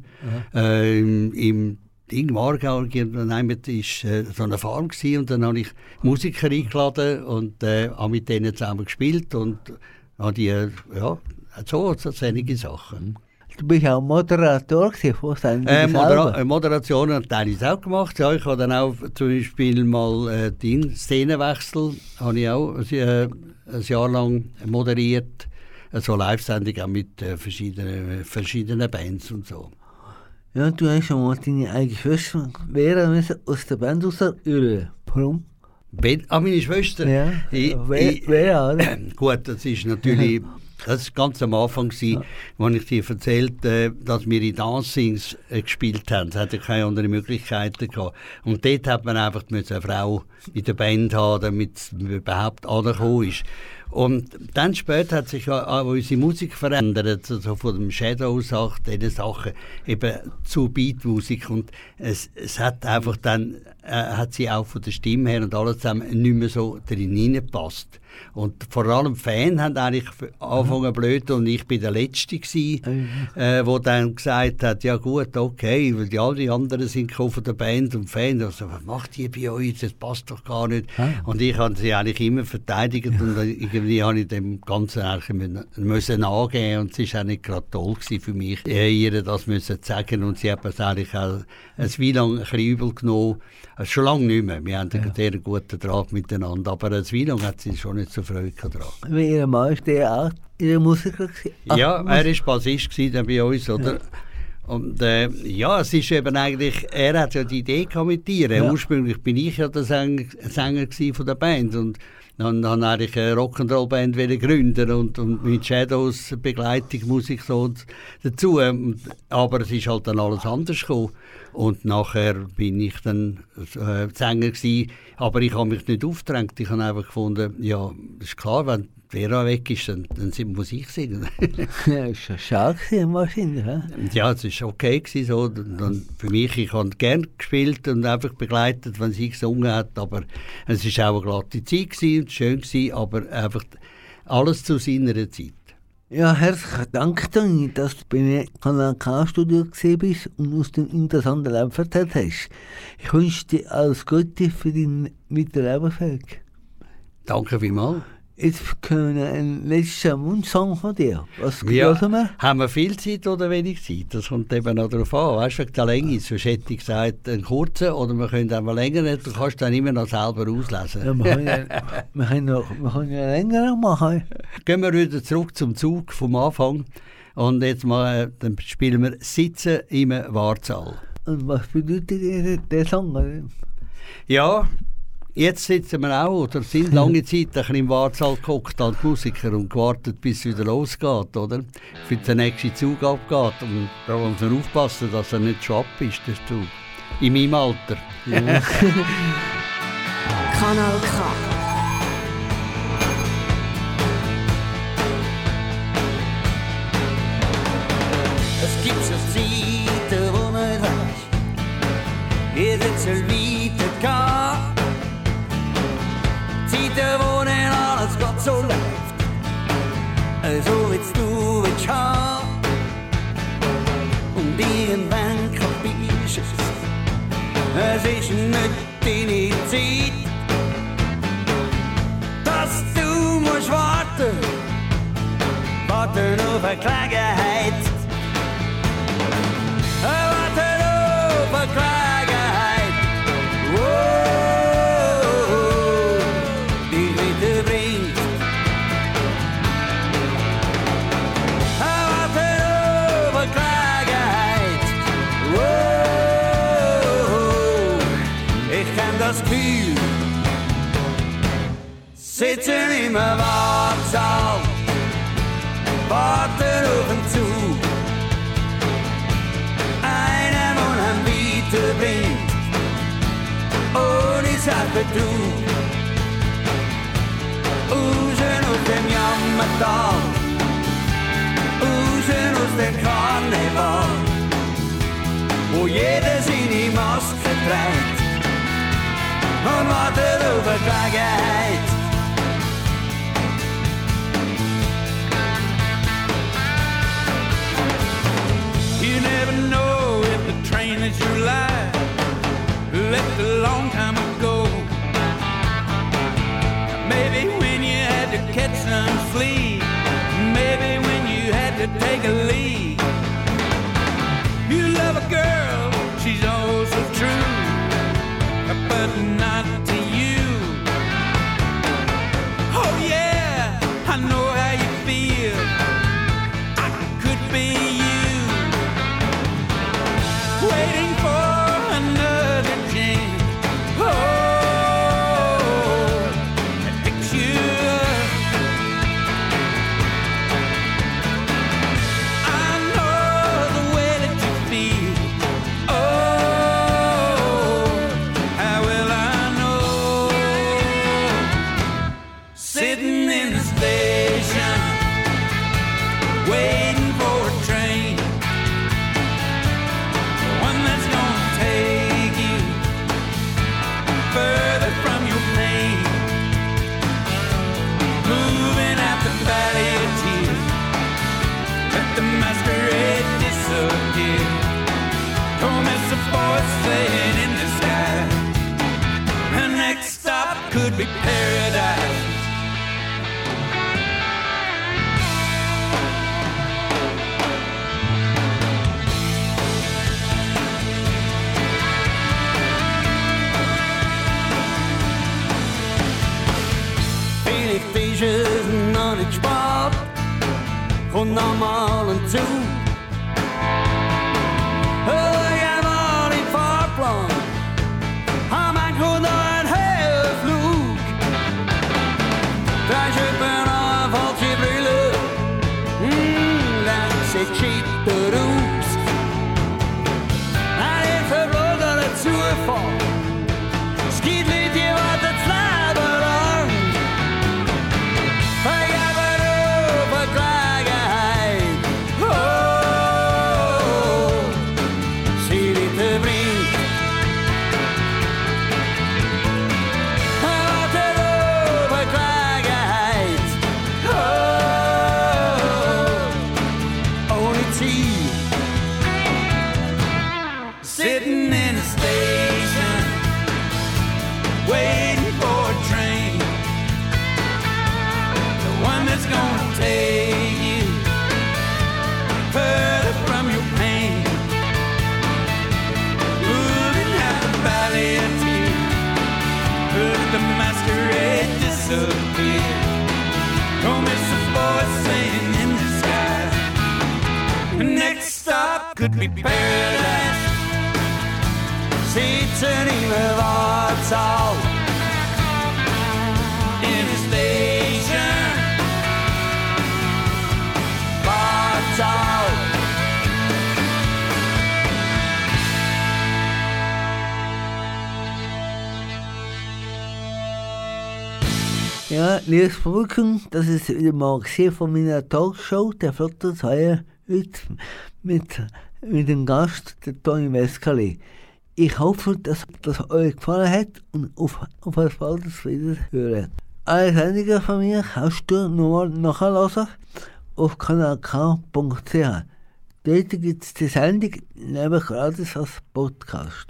äh, im, im Ding Margau, ist äh, so eine Farm gewesen, und dann habe ich Musiker eingeladen und äh, habe mit denen zusammen gespielt und habe die, äh, ja, so, so einige Sachen. Du bist auch Moderator gewesen von Sendungen Äh. Modera äh, Moderation hat ich auch gemacht. Ja, ich habe dann auch zum Beispiel mal äh, den Szenenwechsel habe ich auch äh, ein Jahr lang moderiert. Äh, So Live-Sendung auch mit äh, verschiedenen, verschiedenen Bands und so. Ja, du hast schon mal deine eigene Schwester wehren müssen aus der Band rausrühren. Warum? Ah, meine Schwester? Ja, Ich, wer, ich, oder? Gut, das ist natürlich, das war ganz am Anfang, als ich dir erzählt äh, dass wir in Dancings äh, gespielt haben. Es hatte keine anderen Möglichkeiten gehabt. Und dort hat man einfach eine Frau in der Band haben, damit es überhaupt angekommen ist. Und dann später hat sich auch unsere Musik verändert, also von dem Shadow-Sach, diesen Sachen, eben zu Beatmusik. Und es, es hat einfach dann, äh, hat sie auch von der Stimme her und alles zusammen nicht mehr so drin hineingepasst. Und vor allem Fans haben eigentlich angefangen blöd und ich bin der Letzte gewesen, äh, wo dann gesagt hat, ja gut, okay, weil die, all die anderen sind von der Band und Fans, also was macht ihr bei euch, das passt doch gar nicht. Und ich habe sie eigentlich immer verteidigt und irgendwie habe ich dem Ganzen eigentlich müssen, angeben und es war auch nicht gerade toll gewesen für mich, ihr das müssen sagen und sie hat es eigentlich auch ein Weile lang ein bisschen übel genommen, also schon lange nicht mehr, wir haben einen sehr guten Draht miteinander, aber ein Weile lang hat sie schon nicht so Freude dran. Weil ihr Mann ist der auch ihr Musiker. Ach, Ja, er war Bassist bei uns, oder? Und äh, ja, es ist eben eigentlich, er hat ja die Idee gehabt mit dir. Ja. Ursprünglich bin ich ja der Sänger, Sänger von der Band und dann habe eigentlich eine Rock'n'Roll-Band gründen und, und mit Shadows Begleitung, Musik so und dazu. Und, aber es ist halt dann alles anders gekommen. Und nachher bin ich dann äh, Sänger gewesen, aber ich habe mich nicht aufgedrängt. Ich habe einfach gefunden, ja, ist klar, wenn Vera weg ist, dann, dann sind- muss ich singen. Ja, ist schon schade wahrscheinlich. hä? Ja, es war okay. Gewesen, so. Dann für mich, ich habe gerne gespielt und einfach begleitet, wenn sie gesungen hat. Aber es war auch eine glatte Zeit gewesen, und schön, gewesen, aber einfach alles zu seiner Zeit. Ja, herzlichen Dank, Toni, dass du bei Kanal K-Studio gesehen bist und uns den interessanten Leben erzählt hast. Ich wünsche dir alles Gute für deinen weiteren Lebensweg. Danke vielmals. Jetzt können wir einen letzten Wunschsong von dir. Was Ja, hören wir? haben wir viel Zeit oder wenig Zeit? Das kommt eben noch darauf an. Weißt du, wegen der Länge. Sonst hätte ich gesagt, einen kurzen oder wir können einmal länger. Du kannst dann immer noch selber auslesen. Ja, wir, können ja, wir, können noch, wir können ja länger machen. Gehen wir wieder zurück zum Zug vom Anfang. Und jetzt mal, äh, dann spielen wir Sitzen im Wartsaal. Und was bedeutet der Song? Ja, jetzt sitzen wir auch, oder sind lange Zeit ein bisschen im Wartsaal geguckt als Musiker und gewartet, bis es wieder losgeht, oder? Für den nächsten Zug abgeht. Und da muss man aufpassen, dass er nicht schon ab ist, der Zug. In meinem Alter. Kanal K. Es gibt so Zeiten, wo man weiß, wie es soll weitergehen. Zeiten, wo nicht alles geht so alles so, wie du willst haben. Und irgendwann kapierst es, es ist nicht deine Zeit, dass du musst warten, warten auf eine Gelegenheit. Sitzen im Wartsaal, warten auf den Zug. Einer, der ihn weiterbringt, ohne Selbstbetrug. Raus aus dem Jammertal, raus aus dem Karneval, wo jeder seine Maske trägt und wartet auf eine Gelegenheit. Nog niet spaart, gewoon allemaal een Ja, liebes Publikum, das ist wieder mal gesehen von meiner Talkshow, der Flotte heute mit, mit dem Gast, der Toni Weskali. Ich hoffe, dass das euch gefallen hat und auf, auf ein baldes Wiederhören. Alle Sendungen von mir kannst du nochmal nachhören auf kanalk.ch. Dort gibt es die Sendung neben gratis als Podcast.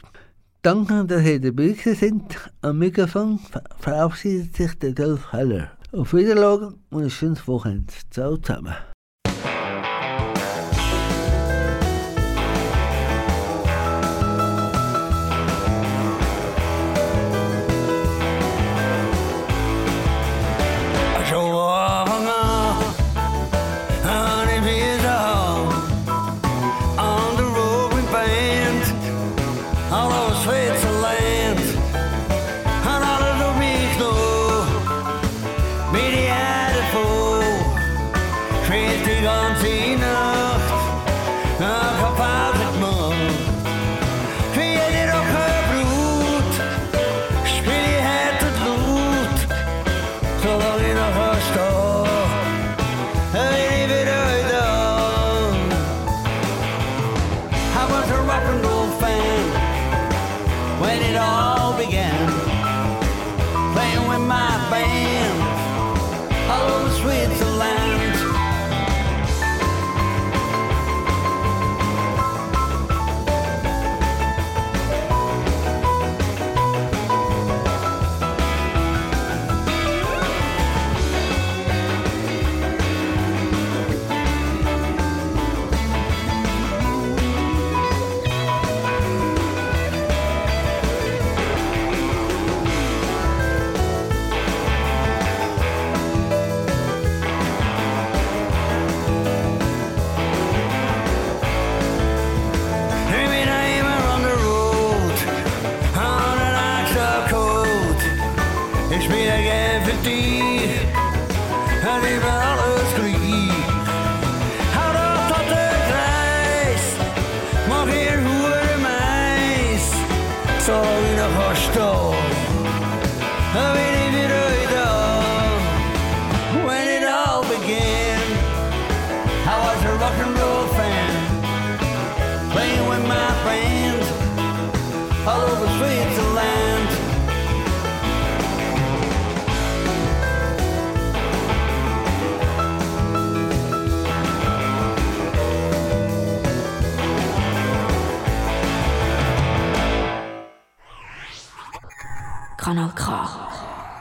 Danke, dass ihr dabei sind. Am Mikrofon verabschiedet sich der Dolph Heller. Auf Wiedersehen und ein schönes Wochenende. Ciao zusammen.